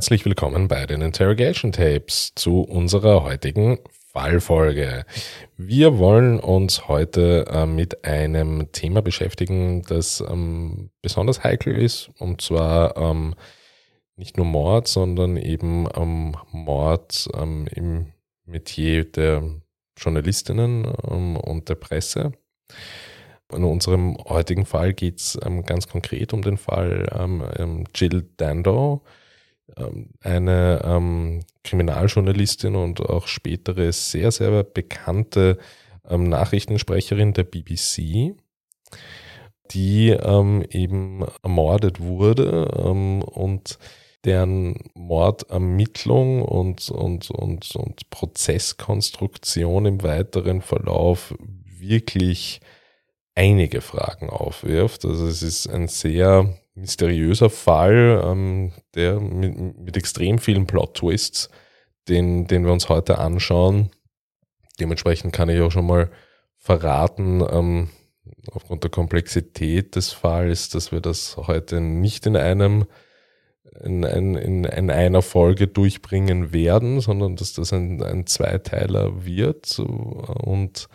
Herzlich willkommen bei den Interrogation Tapes zu unserer heutigen Fallfolge. Wir wollen uns heute äh, mit einem Thema beschäftigen, das ähm, besonders heikel ist, und zwar ähm, nicht nur Mord, sondern eben ähm, Mord ähm, im Metier der Journalistinnen ähm, und der Presse. In unserem heutigen Fall geht es ähm, ganz konkret um den Fall Jill Dando eine ähm, Kriminaljournalistin und auch spätere sehr, sehr bekannte ähm, Nachrichtensprecherin der BBC, die ähm, eben ermordet wurde ähm, und deren Mordermittlung und, und, und, und Prozesskonstruktion im weiteren Verlauf wirklich einige Fragen aufwirft. Also es ist ein sehr mysteriöser Fall, ähm, der mit, mit, extrem vielen Plot-Twists, den, den wir uns heute anschauen. Dementsprechend kann ich auch schon mal verraten, ähm, aufgrund der Komplexität des Falls, dass wir das heute nicht in einem in, in, in, in einer Folge durchbringen werden, sondern dass das ein, ein Zweiteiler wird und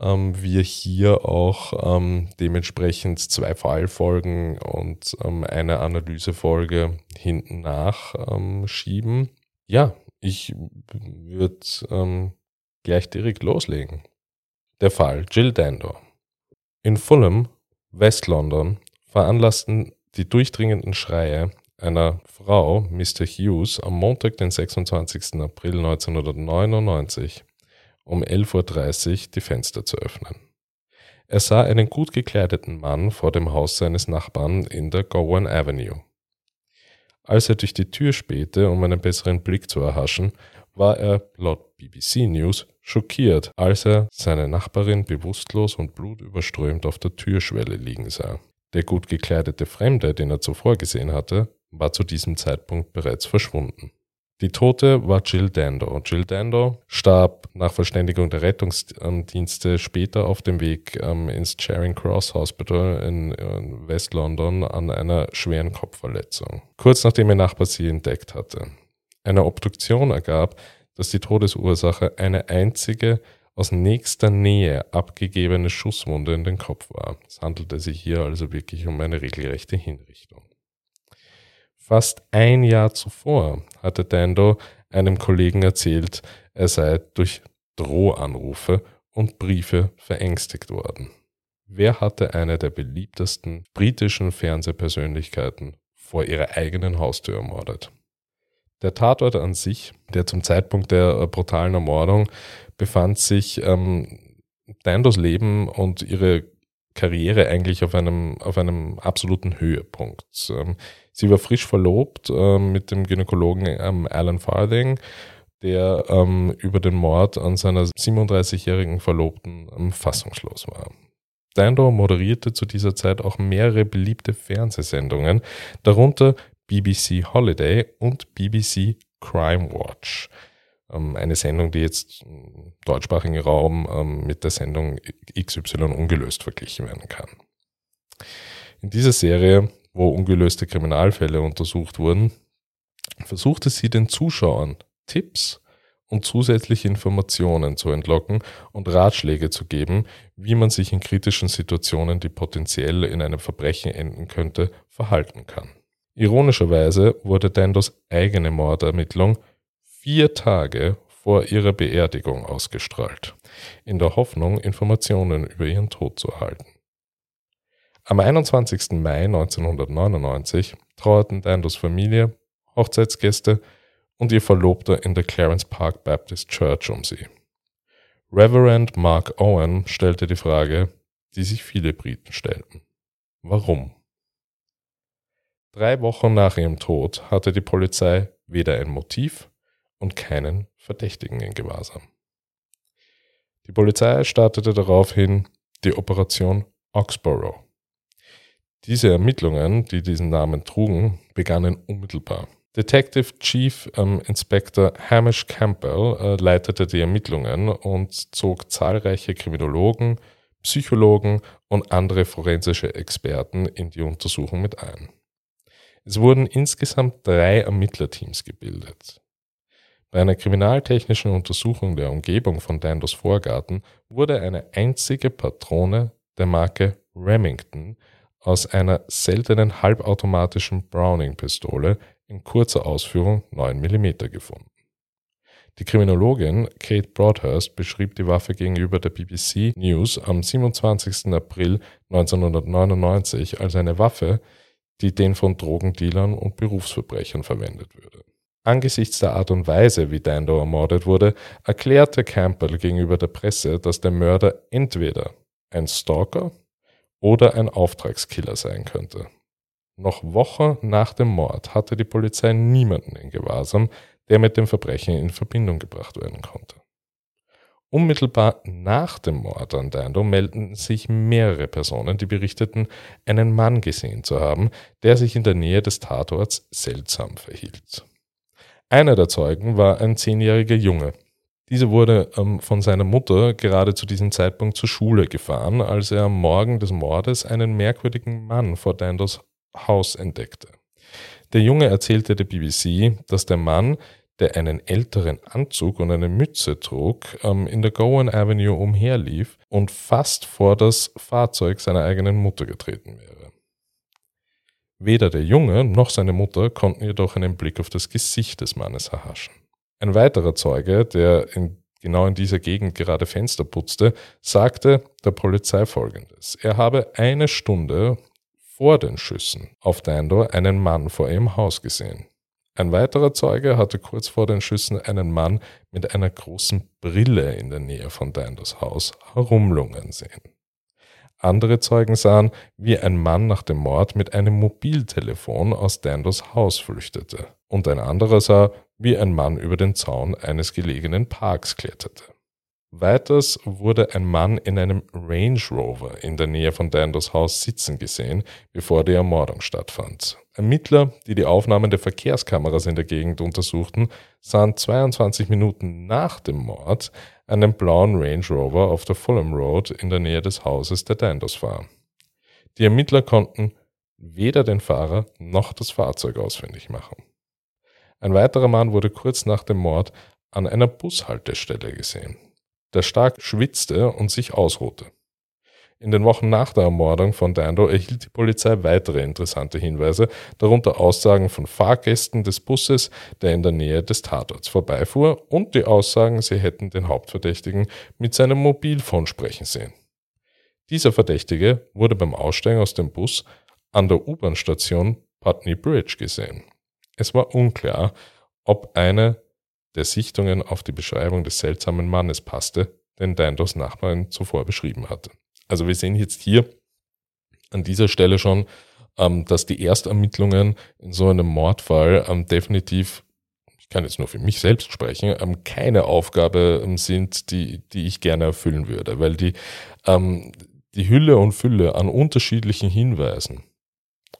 ähm, wir hier auch ähm, dementsprechend zwei Fallfolgen und ähm, eine Analysefolge hinten nach ähm, schieben. Ja, ich würde ähm, gleich direkt loslegen. Der Fall Jill Dando. In Fulham, West-London, veranlassten die durchdringenden Schreie einer Frau, Mr. Hughes, am Montag, den 26. April 1999 um 11.30 Uhr die Fenster zu öffnen. Er sah einen gut gekleideten Mann vor dem Haus seines Nachbarn in der Gowan Avenue. Als er durch die Tür spähte, um einen besseren Blick zu erhaschen, war er, laut BBC News, schockiert, als er seine Nachbarin bewusstlos und blutüberströmt auf der Türschwelle liegen sah. Der gut gekleidete Fremde, den er zuvor gesehen hatte, war zu diesem Zeitpunkt bereits verschwunden. Die Tote war Jill Dando. Jill Dando starb nach Verständigung der Rettungsdienste später auf dem Weg ähm, ins Charing Cross Hospital in, in West London an einer schweren Kopfverletzung. Kurz nachdem ihr Nachbar sie entdeckt hatte. Eine Obduktion ergab, dass die Todesursache eine einzige aus nächster Nähe abgegebene Schusswunde in den Kopf war. Es handelte sich hier also wirklich um eine regelrechte Hinrichtung. Fast ein Jahr zuvor hatte Dando einem Kollegen erzählt, er sei durch Drohanrufe und Briefe verängstigt worden. Wer hatte eine der beliebtesten britischen Fernsehpersönlichkeiten vor ihrer eigenen Haustür ermordet? Der Tatort an sich, der zum Zeitpunkt der äh, brutalen Ermordung befand sich ähm, Dandos Leben und ihre Karriere eigentlich auf einem, auf einem absoluten Höhepunkt. Ähm, sie war frisch verlobt ähm, mit dem Gynäkologen ähm, Alan Farthing, der ähm, über den Mord an seiner 37-jährigen Verlobten ähm, fassungslos war. Dando moderierte zu dieser Zeit auch mehrere beliebte Fernsehsendungen, darunter BBC Holiday und BBC Crime Watch. Ähm, eine Sendung, die jetzt im deutschsprachigen Raum ähm, mit der Sendung XY ungelöst verglichen werden kann. In dieser Serie, wo ungelöste Kriminalfälle untersucht wurden, versuchte sie den Zuschauern Tipps und zusätzliche Informationen zu entlocken und Ratschläge zu geben, wie man sich in kritischen Situationen, die potenziell in einem Verbrechen enden könnte, verhalten kann. Ironischerweise wurde Dandos eigene Mordermittlung vier Tage vor ihrer Beerdigung ausgestrahlt, in der Hoffnung, Informationen über ihren Tod zu erhalten. Am 21. Mai 1999 trauerten Dandos Familie, Hochzeitsgäste und ihr Verlobter in der Clarence Park Baptist Church um sie. Reverend Mark Owen stellte die Frage, die sich viele Briten stellten. Warum? Drei Wochen nach ihrem Tod hatte die Polizei weder ein Motiv und keinen Verdächtigen in Gewahrsam. Die Polizei startete daraufhin die Operation Oxborough. Diese Ermittlungen, die diesen Namen trugen, begannen unmittelbar. Detective Chief ähm, Inspector Hamish Campbell äh, leitete die Ermittlungen und zog zahlreiche Kriminologen, Psychologen und andere forensische Experten in die Untersuchung mit ein. Es wurden insgesamt drei Ermittlerteams gebildet. Bei einer kriminaltechnischen Untersuchung der Umgebung von Dandos Vorgarten wurde eine einzige Patrone der Marke Remington aus einer seltenen halbautomatischen Browning-Pistole in kurzer Ausführung 9 mm gefunden. Die Kriminologin Kate Broadhurst beschrieb die Waffe gegenüber der BBC News am 27. April 1999 als eine Waffe, die den von Drogendealern und Berufsverbrechern verwendet würde. Angesichts der Art und Weise, wie Dando ermordet wurde, erklärte Campbell gegenüber der Presse, dass der Mörder entweder ein Stalker oder ein Auftragskiller sein könnte. Noch Wochen nach dem Mord hatte die Polizei niemanden in Gewahrsam, der mit dem Verbrechen in Verbindung gebracht werden konnte. Unmittelbar nach dem Mord an Dando meldeten sich mehrere Personen, die berichteten, einen Mann gesehen zu haben, der sich in der Nähe des Tatorts seltsam verhielt. Einer der Zeugen war ein zehnjähriger Junge. Dieser wurde ähm, von seiner Mutter gerade zu diesem Zeitpunkt zur Schule gefahren, als er am Morgen des Mordes einen merkwürdigen Mann vor Dandos Haus entdeckte. Der Junge erzählte der BBC, dass der Mann, der einen älteren Anzug und eine Mütze trug, ähm, in der Gowan Avenue umherlief und fast vor das Fahrzeug seiner eigenen Mutter getreten wäre. Weder der Junge noch seine Mutter konnten jedoch einen Blick auf das Gesicht des Mannes erhaschen. Ein weiterer Zeuge, der in, genau in dieser Gegend gerade Fenster putzte, sagte der Polizei folgendes. Er habe eine Stunde vor den Schüssen auf Dando einen Mann vor ihrem Haus gesehen. Ein weiterer Zeuge hatte kurz vor den Schüssen einen Mann mit einer großen Brille in der Nähe von Dandos Haus herumlungern sehen. Andere Zeugen sahen, wie ein Mann nach dem Mord mit einem Mobiltelefon aus Dandos Haus flüchtete. Und ein anderer sah, wie ein Mann über den Zaun eines gelegenen Parks kletterte. Weiters wurde ein Mann in einem Range Rover in der Nähe von Dandos Haus sitzen gesehen, bevor die Ermordung stattfand. Ermittler, die die Aufnahmen der Verkehrskameras in der Gegend untersuchten, sahen 22 Minuten nach dem Mord einen blauen Range Rover auf der Fulham Road in der Nähe des Hauses der Dandos fahren. Die Ermittler konnten weder den Fahrer noch das Fahrzeug ausfindig machen. Ein weiterer Mann wurde kurz nach dem Mord an einer Bushaltestelle gesehen der stark schwitzte und sich ausruhte. In den Wochen nach der Ermordung von Dando erhielt die Polizei weitere interessante Hinweise, darunter Aussagen von Fahrgästen des Busses, der in der Nähe des Tatorts vorbeifuhr, und die Aussagen, sie hätten den Hauptverdächtigen mit seinem Mobilfon sprechen sehen. Dieser Verdächtige wurde beim Aussteigen aus dem Bus an der U-Bahn-Station Putney Bridge gesehen. Es war unklar, ob eine der Sichtungen auf die Beschreibung des seltsamen Mannes passte, den Dandos Nachbarin zuvor beschrieben hatte. Also wir sehen jetzt hier an dieser Stelle schon, ähm, dass die Erstermittlungen in so einem Mordfall ähm, definitiv, ich kann jetzt nur für mich selbst sprechen, ähm, keine Aufgabe sind, die, die ich gerne erfüllen würde, weil die, die Hülle und Fülle an unterschiedlichen Hinweisen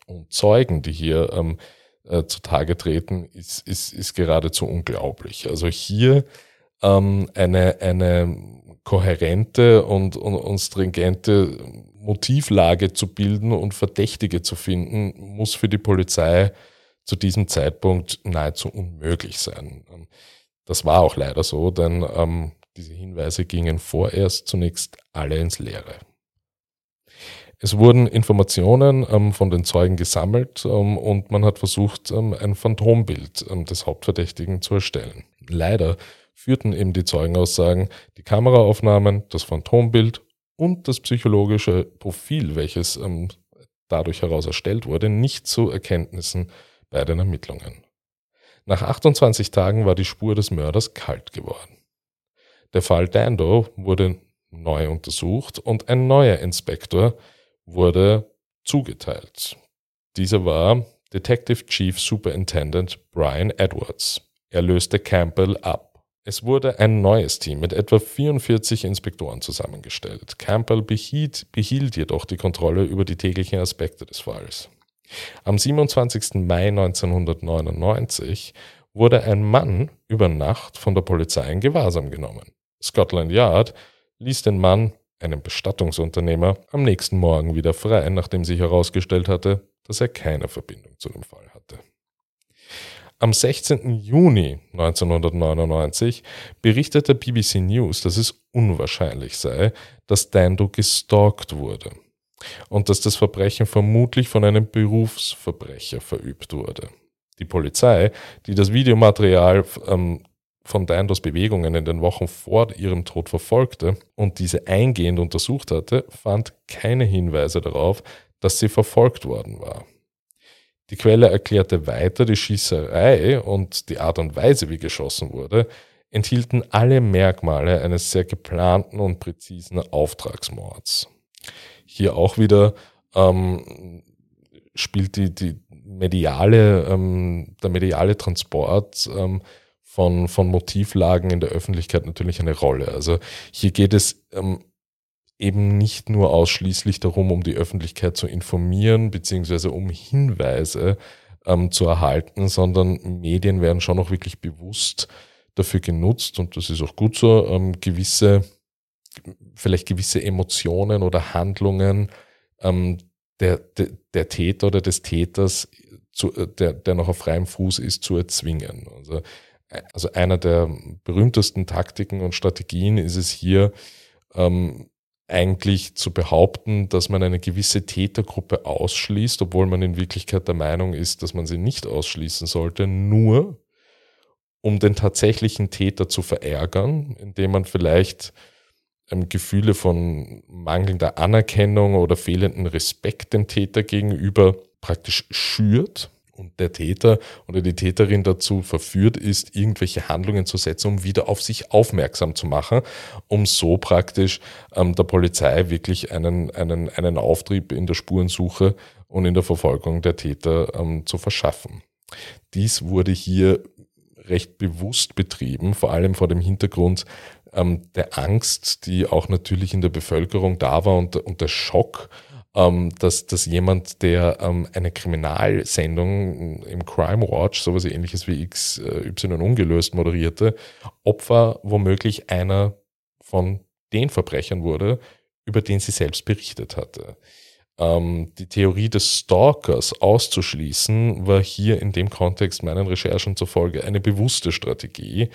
und Zeugen, die hier äh, zutage treten, ist, ist, ist geradezu unglaublich. Also hier ähm, eine, eine kohärente und, und, und stringente Motivlage zu bilden und Verdächtige zu finden, muss für die Polizei zu diesem Zeitpunkt nahezu unmöglich sein. Das war auch leider so, denn ähm, diese Hinweise gingen vorerst zunächst alle ins Leere. Es wurden Informationen ähm, von den Zeugen gesammelt ähm, und man hat versucht, ähm, ein Phantombild ähm, des Hauptverdächtigen zu erstellen. Leider führten eben die Zeugenaussagen, die Kameraaufnahmen, das Phantombild und das psychologische Profil, welches ähm, dadurch heraus erstellt wurde, nicht zu Erkenntnissen bei den Ermittlungen. Nach 28 Tagen war die Spur des Mörders kalt geworden. Der Fall Dando wurde neu untersucht und ein neuer Inspektor wurde zugeteilt. Dieser war Detective Chief Superintendent Brian Edwards. Er löste Campbell ab. Es wurde ein neues Team mit etwa 44 Inspektoren zusammengestellt. Campbell behielt, behielt jedoch die Kontrolle über die täglichen Aspekte des Falls. Am 27. Mai 1999 wurde ein Mann über Nacht von der Polizei in Gewahrsam genommen. Scotland Yard ließ den Mann einem Bestattungsunternehmer, am nächsten Morgen wieder frei, nachdem sich herausgestellt hatte, dass er keine Verbindung zu dem Fall hatte. Am 16. Juni 1999 berichtete BBC News, dass es unwahrscheinlich sei, dass Dando gestalkt wurde und dass das Verbrechen vermutlich von einem Berufsverbrecher verübt wurde. Die Polizei, die das Videomaterial ähm, von Dandos Bewegungen in den Wochen vor ihrem Tod verfolgte und diese eingehend untersucht hatte, fand keine Hinweise darauf, dass sie verfolgt worden war. Die Quelle erklärte weiter, die Schießerei und die Art und Weise, wie geschossen wurde, enthielten alle Merkmale eines sehr geplanten und präzisen Auftragsmords. Hier auch wieder ähm, spielt die, die mediale, ähm, der mediale Transport ähm, von, von Motivlagen in der Öffentlichkeit natürlich eine Rolle. Also hier geht es ähm, eben nicht nur ausschließlich darum, um die Öffentlichkeit zu informieren, beziehungsweise um Hinweise ähm, zu erhalten, sondern Medien werden schon auch wirklich bewusst dafür genutzt, und das ist auch gut so, ähm, gewisse, vielleicht gewisse Emotionen oder Handlungen ähm, der, der, der Täter oder des Täters, zu, äh, der, der noch auf freiem Fuß ist, zu erzwingen. Also, also einer der berühmtesten Taktiken und Strategien ist es hier, ähm, eigentlich zu behaupten, dass man eine gewisse Tätergruppe ausschließt, obwohl man in Wirklichkeit der Meinung ist, dass man sie nicht ausschließen sollte, nur um den tatsächlichen Täter zu verärgern, indem man vielleicht ähm, Gefühle von mangelnder Anerkennung oder fehlenden Respekt dem Täter gegenüber praktisch schürt und der Täter oder die Täterin dazu verführt ist, irgendwelche Handlungen zu setzen, um wieder auf sich aufmerksam zu machen, um so praktisch ähm, der Polizei wirklich einen, einen, einen Auftrieb in der Spurensuche und in der Verfolgung der Täter ähm, zu verschaffen. Dies wurde hier recht bewusst betrieben, vor allem vor dem Hintergrund ähm, der Angst, die auch natürlich in der Bevölkerung da war und, und der Schock, ähm, dass, dass jemand, der ähm, eine Kriminalsendung im Crime Watch, sowas ähnliches wie XY ungelöst moderierte, Opfer womöglich einer von den Verbrechern wurde, über den sie selbst berichtet hatte ähm, die Theorie des Stalkers auszuschließen, war hier in dem Kontext meinen Recherchen zufolge eine bewusste Strategie.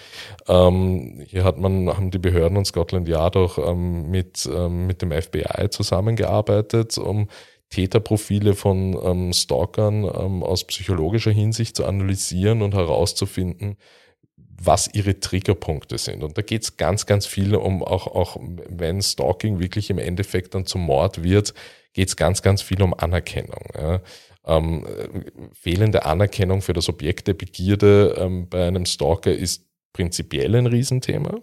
Ähm, hier hat man, haben die Behörden und Scotland Yard auch ähm, mit, ähm, mit dem FBI zusammengearbeitet, um Täterprofile von ähm, Stalkern ähm, aus psychologischer Hinsicht zu analysieren und herauszufinden, was ihre Triggerpunkte sind. Und da geht es ganz, ganz viel um, auch, auch wenn Stalking wirklich im Endeffekt dann zum Mord wird, geht es ganz, ganz viel um Anerkennung. Ja. Ähm, fehlende Anerkennung für das Objekt der Begierde ähm, bei einem Stalker ist prinzipiell ein Riesenthema.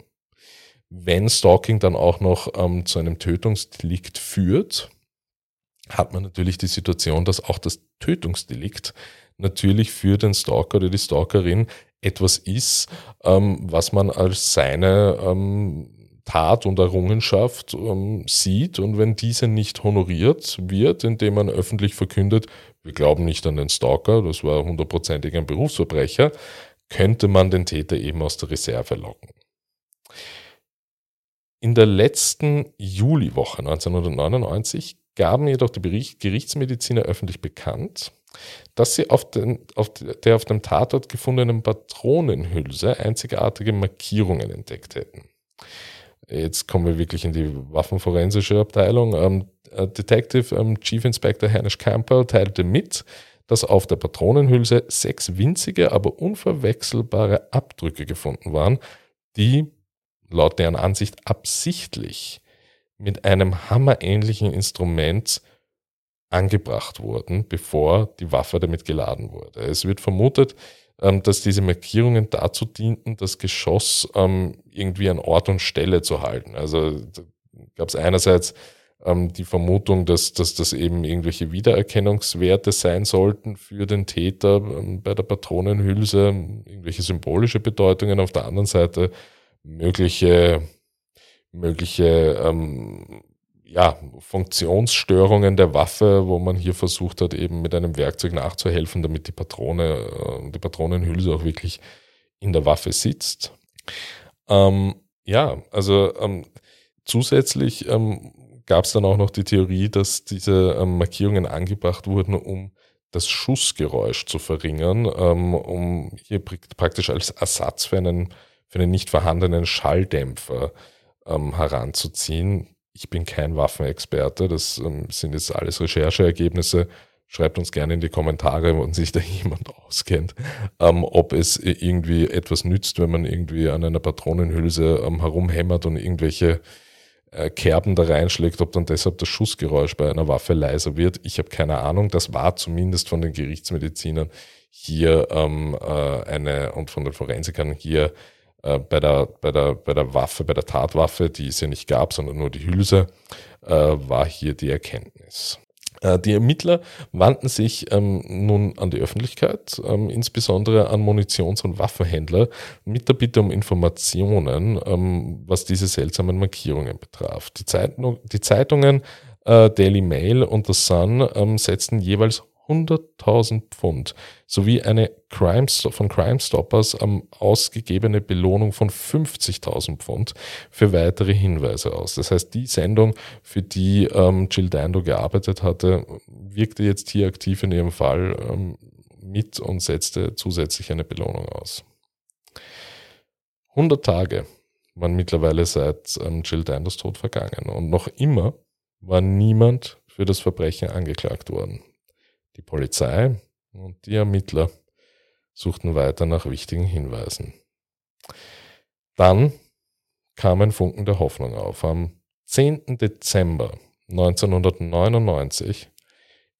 Wenn Stalking dann auch noch ähm, zu einem Tötungsdelikt führt, hat man natürlich die Situation, dass auch das Tötungsdelikt natürlich für den Stalker oder die Stalkerin etwas ist, ähm, was man als seine ähm, Tat und Errungenschaft ähm, sieht und wenn diese nicht honoriert wird, indem man öffentlich verkündet, wir glauben nicht an den Stalker, das war hundertprozentig ein Berufsverbrecher, könnte man den Täter eben aus der Reserve locken. In der letzten Juliwoche 1999 gaben jedoch die Bericht Gerichtsmediziner öffentlich bekannt, dass sie auf, den, auf der auf dem Tatort gefundenen Patronenhülse einzigartige Markierungen entdeckt hätten. Jetzt kommen wir wirklich in die waffenforensische Abteilung. Ähm, äh, Detective ähm, Chief Inspector Hanish Campbell teilte mit, dass auf der Patronenhülse sechs winzige, aber unverwechselbare Abdrücke gefunden waren, die laut deren Ansicht absichtlich mit einem hammerähnlichen Instrument angebracht wurden, bevor die Waffe damit geladen wurde. Es wird vermutet, dass diese Markierungen dazu dienten, das Geschoss ähm, irgendwie an Ort und Stelle zu halten. Also gab es einerseits ähm, die Vermutung, dass, dass das eben irgendwelche Wiedererkennungswerte sein sollten für den Täter ähm, bei der Patronenhülse, irgendwelche symbolische Bedeutungen. Auf der anderen Seite mögliche mögliche ähm, ja, Funktionsstörungen der Waffe, wo man hier versucht hat, eben mit einem Werkzeug nachzuhelfen, damit die Patrone, äh, die Patronenhülse auch wirklich in der Waffe sitzt. Ähm, ja, also ähm, zusätzlich ähm, gab es dann auch noch die Theorie, dass diese ähm, Markierungen angebracht wurden, um das Schussgeräusch zu verringern, ähm, um hier praktisch als Ersatz für einen, für einen nicht vorhandenen Schalldämpfer ähm, heranzuziehen. Ich bin kein Waffenexperte, das ähm, sind jetzt alles Rechercheergebnisse. Schreibt uns gerne in die Kommentare, wenn sich da jemand auskennt, ähm, ob es irgendwie etwas nützt, wenn man irgendwie an einer Patronenhülse ähm, herumhämmert und irgendwelche äh, Kerben da reinschlägt, ob dann deshalb das Schussgeräusch bei einer Waffe leiser wird. Ich habe keine Ahnung. Das war zumindest von den Gerichtsmedizinern hier ähm, äh, eine und von den Forensikern hier äh, bei, der, bei, der, bei der Waffe, bei der Tatwaffe, die es ja nicht gab, sondern nur die Hülse, äh, war hier die Erkenntnis. Äh, die Ermittler wandten sich ähm, nun an die Öffentlichkeit, ähm, insbesondere an Munitions- und Waffenhändler, mit der Bitte um Informationen, ähm, was diese seltsamen Markierungen betraf. Die, Zeitung, die Zeitungen äh, Daily Mail und The Sun ähm, setzten jeweils 100.000 Pfund sowie eine Crime, von Crime Stoppers ähm, ausgegebene Belohnung von 50.000 Pfund für weitere Hinweise aus. Das heißt, die Sendung, für die ähm, Jill Dando gearbeitet hatte, wirkte jetzt hier aktiv in ihrem Fall ähm, mit und setzte zusätzlich eine Belohnung aus. 100 Tage waren mittlerweile seit ähm, Jill Dandos Tod vergangen und noch immer war niemand für das Verbrechen angeklagt worden. Die Polizei und die Ermittler suchten weiter nach wichtigen Hinweisen. Dann kam ein Funken der Hoffnung auf. Am 10. Dezember 1999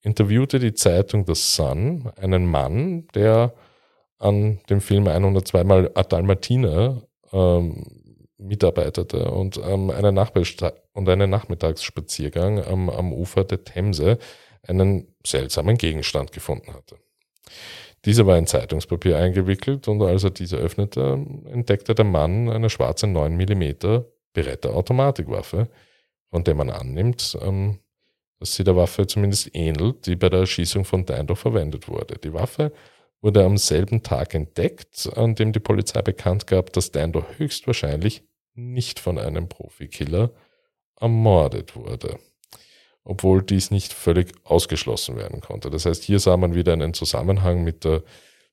interviewte die Zeitung The Sun einen Mann, der an dem Film 102 mal Adalmatina ähm, mitarbeitete und, ähm, einen und einen Nachmittagsspaziergang ähm, am Ufer der Themse einen seltsamen Gegenstand gefunden hatte. Dieser war in Zeitungspapier eingewickelt und als er diese öffnete, entdeckte der Mann eine schwarze 9 mm Beretta Automatikwaffe, von der man annimmt, ähm, dass sie der Waffe zumindest ähnelt, die bei der Erschießung von Dando verwendet wurde. Die Waffe wurde am selben Tag entdeckt, an dem die Polizei bekannt gab, dass Dando höchstwahrscheinlich nicht von einem Profikiller ermordet wurde obwohl dies nicht völlig ausgeschlossen werden konnte. Das heißt, hier sah man wieder einen Zusammenhang mit der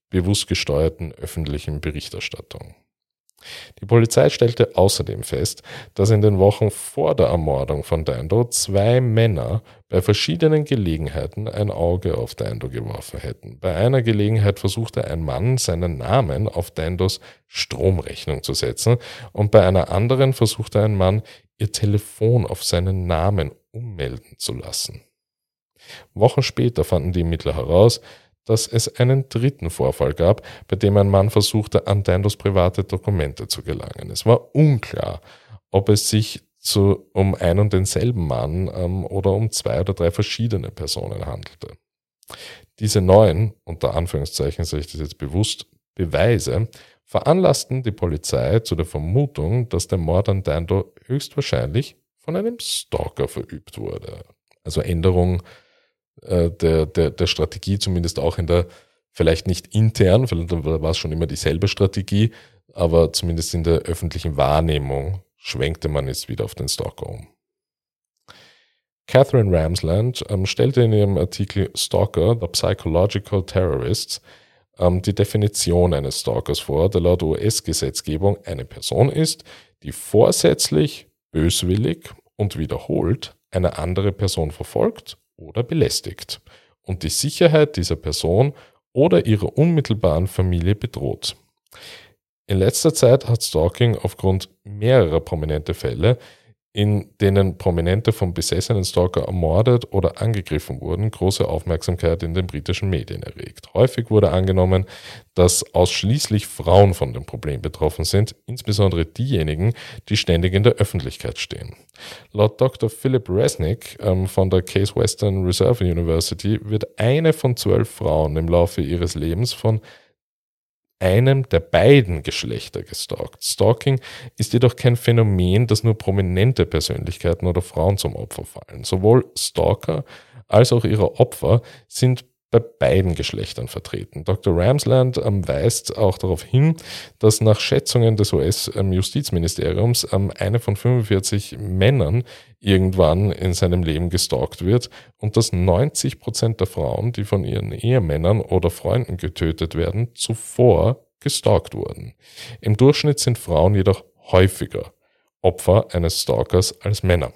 bewusst gesteuerten öffentlichen Berichterstattung. Die Polizei stellte außerdem fest, dass in den Wochen vor der Ermordung von Dando zwei Männer bei verschiedenen Gelegenheiten ein Auge auf Dando geworfen hätten. Bei einer Gelegenheit versuchte ein Mann, seinen Namen auf Dandos Stromrechnung zu setzen und bei einer anderen versuchte ein Mann, ihr Telefon auf seinen Namen ummelden zu lassen. Wochen später fanden die Ermittler heraus, dass es einen dritten Vorfall gab, bei dem ein Mann versuchte, an Dandos private Dokumente zu gelangen. Es war unklar, ob es sich zu, um ein und denselben Mann ähm, oder um zwei oder drei verschiedene Personen handelte. Diese neuen, unter Anführungszeichen sage ich das jetzt bewusst, Beweise veranlassten die Polizei zu der Vermutung, dass der Mord an Dando höchstwahrscheinlich von einem Stalker verübt wurde. Also Änderung äh, der, der, der Strategie, zumindest auch in der, vielleicht nicht intern, vielleicht war es schon immer dieselbe Strategie, aber zumindest in der öffentlichen Wahrnehmung schwenkte man jetzt wieder auf den Stalker um. Catherine Ramsland ähm, stellte in ihrem Artikel Stalker, The Psychological Terrorists, ähm, die Definition eines Stalkers vor, der laut US-Gesetzgebung eine Person ist, die vorsätzlich böswillig und wiederholt eine andere Person verfolgt oder belästigt und die Sicherheit dieser Person oder ihrer unmittelbaren Familie bedroht. In letzter Zeit hat Stalking aufgrund mehrerer prominenter Fälle in denen Prominente vom besessenen Stalker ermordet oder angegriffen wurden, große Aufmerksamkeit in den britischen Medien erregt. Häufig wurde angenommen, dass ausschließlich Frauen von dem Problem betroffen sind, insbesondere diejenigen, die ständig in der Öffentlichkeit stehen. Laut Dr. Philip Resnick ähm, von der Case Western Reserve University wird eine von zwölf Frauen im Laufe ihres Lebens von einem der beiden Geschlechter gestalkt. Stalking ist jedoch kein Phänomen, das nur prominente Persönlichkeiten oder Frauen zum Opfer fallen. Sowohl Stalker als auch ihre Opfer sind bei beiden Geschlechtern vertreten. Dr. Ramsland ähm, weist auch darauf hin, dass nach Schätzungen des US-Justizministeriums ähm, eine von 45 Männern irgendwann in seinem Leben gestalkt wird und dass 90 Prozent der Frauen, die von ihren Ehemännern oder Freunden getötet werden, zuvor gestalkt wurden. Im Durchschnitt sind Frauen jedoch häufiger Opfer eines Stalkers als Männer.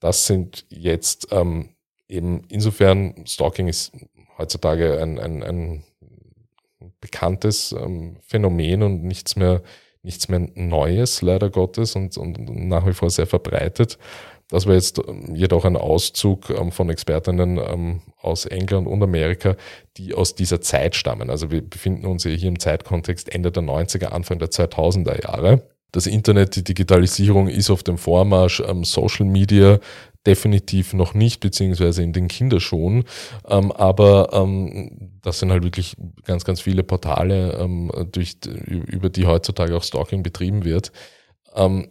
Das sind jetzt ähm, eben insofern, Stalking ist heutzutage ein, ein, ein bekanntes ähm, Phänomen und nichts mehr, nichts mehr Neues, leider Gottes, und, und nach wie vor sehr verbreitet. Das war jetzt ähm, jedoch ein Auszug ähm, von Expertinnen ähm, aus England und Amerika, die aus dieser Zeit stammen. Also wir befinden uns hier im Zeitkontext Ende der 90er, Anfang der 2000er Jahre. Das Internet, die Digitalisierung ist auf dem Vormarsch, Social Media definitiv noch nicht, beziehungsweise in den Kinderschuhen. Ähm, aber ähm, das sind halt wirklich ganz, ganz viele Portale, ähm, durch, über die heutzutage auch Stalking betrieben wird. Ähm,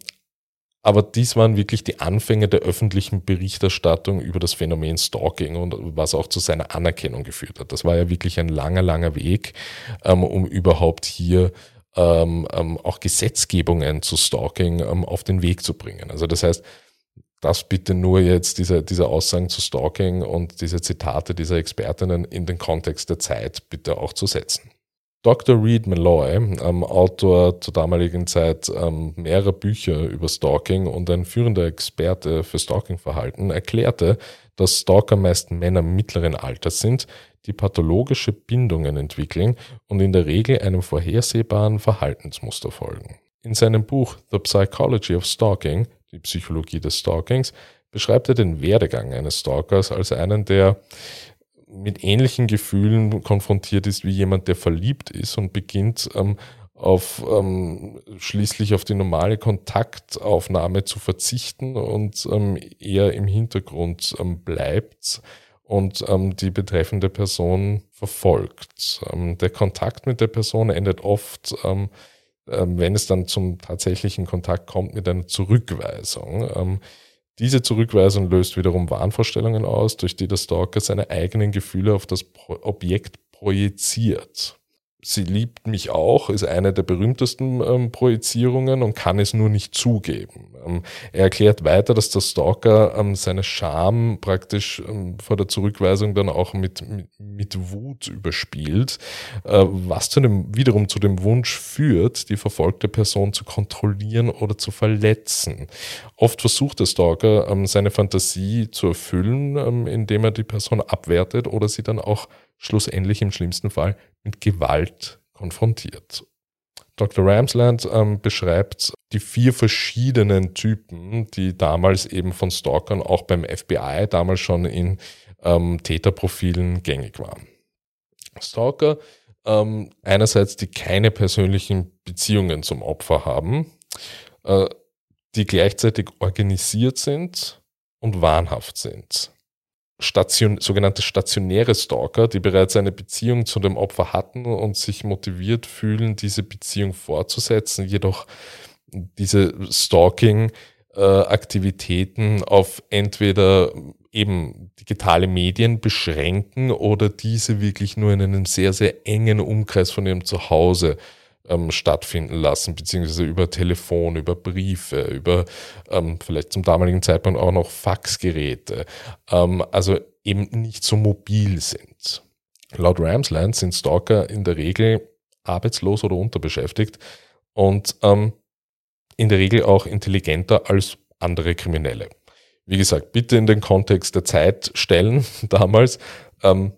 aber dies waren wirklich die Anfänge der öffentlichen Berichterstattung über das Phänomen Stalking und was auch zu seiner Anerkennung geführt hat. Das war ja wirklich ein langer, langer Weg, ähm, um überhaupt hier ähm, ähm, auch Gesetzgebungen zu Stalking ähm, auf den Weg zu bringen. Also das heißt, das bitte nur jetzt diese, diese Aussagen zu Stalking und diese Zitate dieser Expertinnen in den Kontext der Zeit bitte auch zu setzen. Dr. Reed Malloy, ähm, Autor zur damaligen Zeit ähm, mehrerer Bücher über Stalking und ein führender Experte für Stalking-Verhalten, erklärte, dass Stalker meist Männer mittleren Alters sind, die pathologische Bindungen entwickeln und in der Regel einem vorhersehbaren Verhaltensmuster folgen. In seinem Buch The Psychology of Stalking, die Psychologie des Stalkings, beschreibt er den Werdegang eines Stalkers als einen, der mit ähnlichen Gefühlen konfrontiert ist wie jemand, der verliebt ist und beginnt ähm, auf ähm, schließlich auf die normale Kontaktaufnahme zu verzichten und ähm, eher im Hintergrund ähm, bleibt und ähm, die betreffende Person verfolgt. Ähm, der Kontakt mit der Person endet oft, wenn es dann zum tatsächlichen Kontakt kommt, mit einer Zurückweisung. Ähm, diese Zurückweisung löst wiederum Wahnvorstellungen aus, durch die der Stalker seine eigenen Gefühle auf das Objekt projiziert. Sie liebt mich auch ist eine der berühmtesten ähm, Projizierungen und kann es nur nicht zugeben. Ähm, er erklärt weiter, dass der Stalker ähm, seine Scham praktisch ähm, vor der Zurückweisung dann auch mit, mit, mit Wut überspielt, äh, was zu dem, wiederum zu dem Wunsch führt, die verfolgte Person zu kontrollieren oder zu verletzen. Oft versucht der Stalker, ähm, seine Fantasie zu erfüllen, ähm, indem er die Person abwertet oder sie dann auch schlussendlich im schlimmsten Fall mit Gewalt konfrontiert. Dr. Ramsland ähm, beschreibt die vier verschiedenen Typen, die damals eben von Stalkern auch beim FBI damals schon in ähm, Täterprofilen gängig waren. Stalker, ähm, einerseits die keine persönlichen Beziehungen zum Opfer haben, äh, die gleichzeitig organisiert sind und wahnhaft sind station, sogenannte stationäre Stalker, die bereits eine Beziehung zu dem Opfer hatten und sich motiviert fühlen, diese Beziehung fortzusetzen, jedoch diese Stalking-Aktivitäten äh, auf entweder eben digitale Medien beschränken oder diese wirklich nur in einem sehr, sehr engen Umkreis von ihrem Zuhause ähm, stattfinden lassen, beziehungsweise über Telefon, über Briefe, über ähm, vielleicht zum damaligen Zeitpunkt auch noch Faxgeräte, ähm, also eben nicht so mobil sind. Laut Ramsland sind Stalker in der Regel arbeitslos oder unterbeschäftigt und ähm, in der Regel auch intelligenter als andere Kriminelle. Wie gesagt, bitte in den Kontext der Zeit stellen damals. Ähm,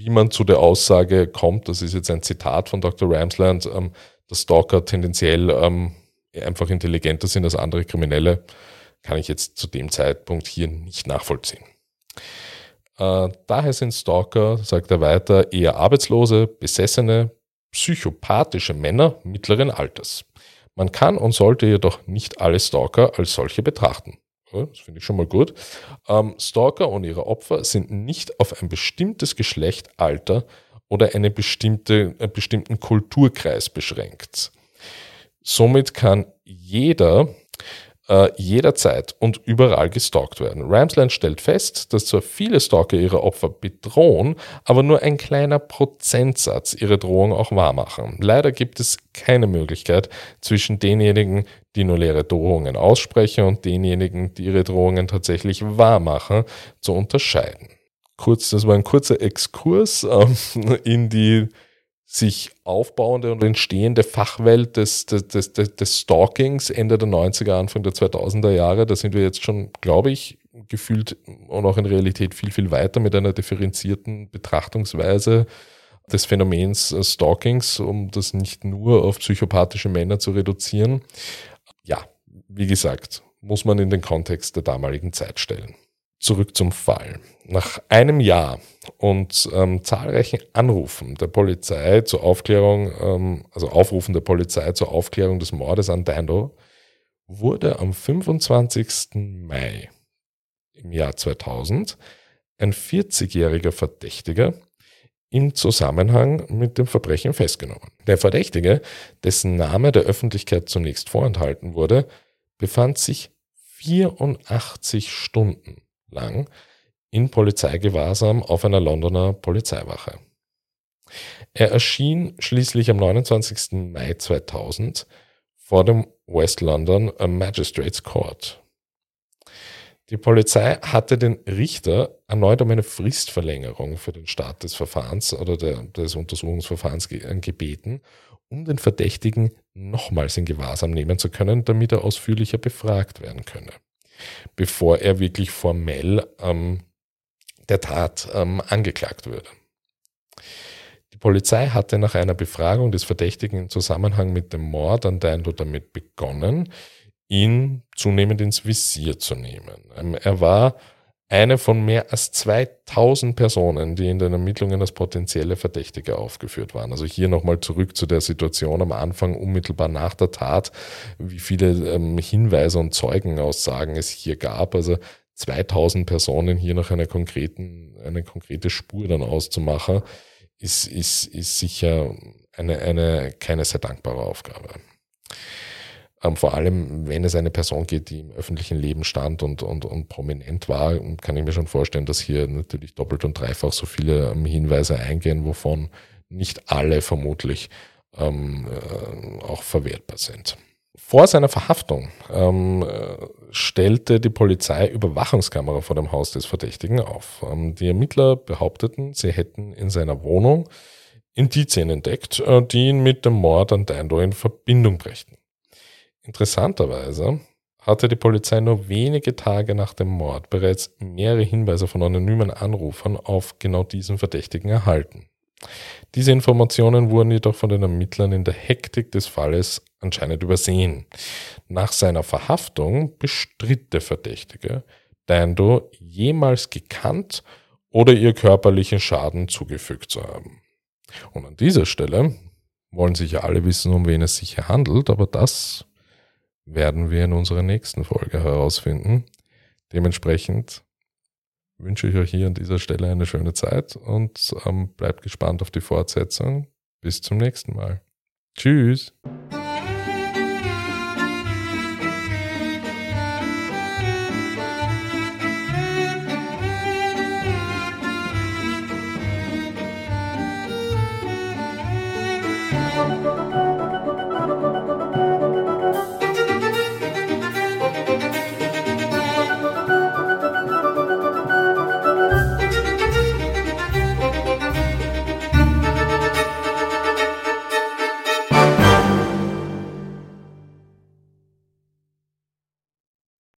wie man zu der Aussage kommt, das ist jetzt ein Zitat von Dr. Ramsland, ähm, dass Stalker tendenziell ähm, einfach intelligenter sind als andere Kriminelle, kann ich jetzt zu dem Zeitpunkt hier nicht nachvollziehen. Äh, daher sind Stalker, sagt er weiter, eher arbeitslose, besessene, psychopathische Männer mittleren Alters. Man kann und sollte jedoch nicht alle Stalker als solche betrachten. Das finde ich schon mal gut. Ähm, Stalker und ihre Opfer sind nicht auf ein bestimmtes Geschlecht, Alter oder eine bestimmte, einen bestimmten Kulturkreis beschränkt. Somit kann jeder äh, jederzeit und überall gestalkt werden. Ramsland stellt fest, dass zwar viele Stalker ihre Opfer bedrohen, aber nur ein kleiner Prozentsatz ihre Drohung auch wahrmachen. Leider gibt es keine Möglichkeit zwischen denjenigen, die nur leere Drohungen aussprechen und denjenigen, die ihre Drohungen tatsächlich wahrmachen, zu unterscheiden. Kurz, das war ein kurzer Exkurs ähm, in die sich aufbauende und entstehende Fachwelt des, des, des, des Stalkings Ende der 90er, Anfang der 2000er Jahre. Da sind wir jetzt schon, glaube ich, gefühlt und auch in Realität viel, viel weiter mit einer differenzierten Betrachtungsweise des Phänomens äh, Stalkings, um das nicht nur auf psychopathische Männer zu reduzieren. Ja, wie gesagt, muss man in den Kontext der damaligen Zeit stellen. Zurück zum Fall. Nach einem Jahr und ähm, zahlreichen Anrufen der Polizei zur Aufklärung, ähm, also Aufrufen der Polizei zur Aufklärung des Mordes an Dando, wurde am 25. Mai im Jahr 2000 ein 40-jähriger Verdächtiger im Zusammenhang mit dem Verbrechen festgenommen. Der Verdächtige, dessen Name der Öffentlichkeit zunächst vorenthalten wurde, befand sich 84 Stunden lang in Polizeigewahrsam auf einer Londoner Polizeiwache. Er erschien schließlich am 29. Mai 2000 vor dem West London Magistrates Court. Die Polizei hatte den Richter erneut um eine Fristverlängerung für den Start des Verfahrens oder der, des Untersuchungsverfahrens gebeten, um den Verdächtigen nochmals in Gewahrsam nehmen zu können, damit er ausführlicher befragt werden könne bevor er wirklich formell ähm, der Tat ähm, angeklagt würde. Die Polizei hatte nach einer Befragung des Verdächtigen im Zusammenhang mit dem Mord an Dando damit begonnen, ihn zunehmend ins Visier zu nehmen. Ähm, er war eine von mehr als 2000 Personen, die in den Ermittlungen als potenzielle Verdächtige aufgeführt waren. Also hier nochmal zurück zu der Situation am Anfang, unmittelbar nach der Tat, wie viele ähm, Hinweise und Zeugenaussagen es hier gab. Also 2000 Personen hier noch eine, konkreten, eine konkrete Spur dann auszumachen, ist, ist, ist sicher eine, eine keine sehr dankbare Aufgabe. Ähm, vor allem, wenn es eine Person geht, die im öffentlichen Leben stand und, und, und prominent war, kann ich mir schon vorstellen, dass hier natürlich doppelt und dreifach so viele ähm, Hinweise eingehen, wovon nicht alle vermutlich ähm, äh, auch verwertbar sind. Vor seiner Verhaftung ähm, äh, stellte die Polizei Überwachungskamera vor dem Haus des Verdächtigen auf. Ähm, die Ermittler behaupteten, sie hätten in seiner Wohnung Indizien entdeckt, äh, die ihn mit dem Mord an Dando in Verbindung brächten. Interessanterweise hatte die Polizei nur wenige Tage nach dem Mord bereits mehrere Hinweise von anonymen Anrufern auf genau diesen Verdächtigen erhalten. Diese Informationen wurden jedoch von den Ermittlern in der Hektik des Falles anscheinend übersehen. Nach seiner Verhaftung bestritt der Verdächtige, Dando jemals gekannt oder ihr körperlichen Schaden zugefügt zu haben. Und an dieser Stelle wollen sicher alle wissen, um wen es sich hier handelt, aber das werden wir in unserer nächsten Folge herausfinden. Dementsprechend wünsche ich euch hier an dieser Stelle eine schöne Zeit und ähm, bleibt gespannt auf die Fortsetzung. Bis zum nächsten Mal. Tschüss.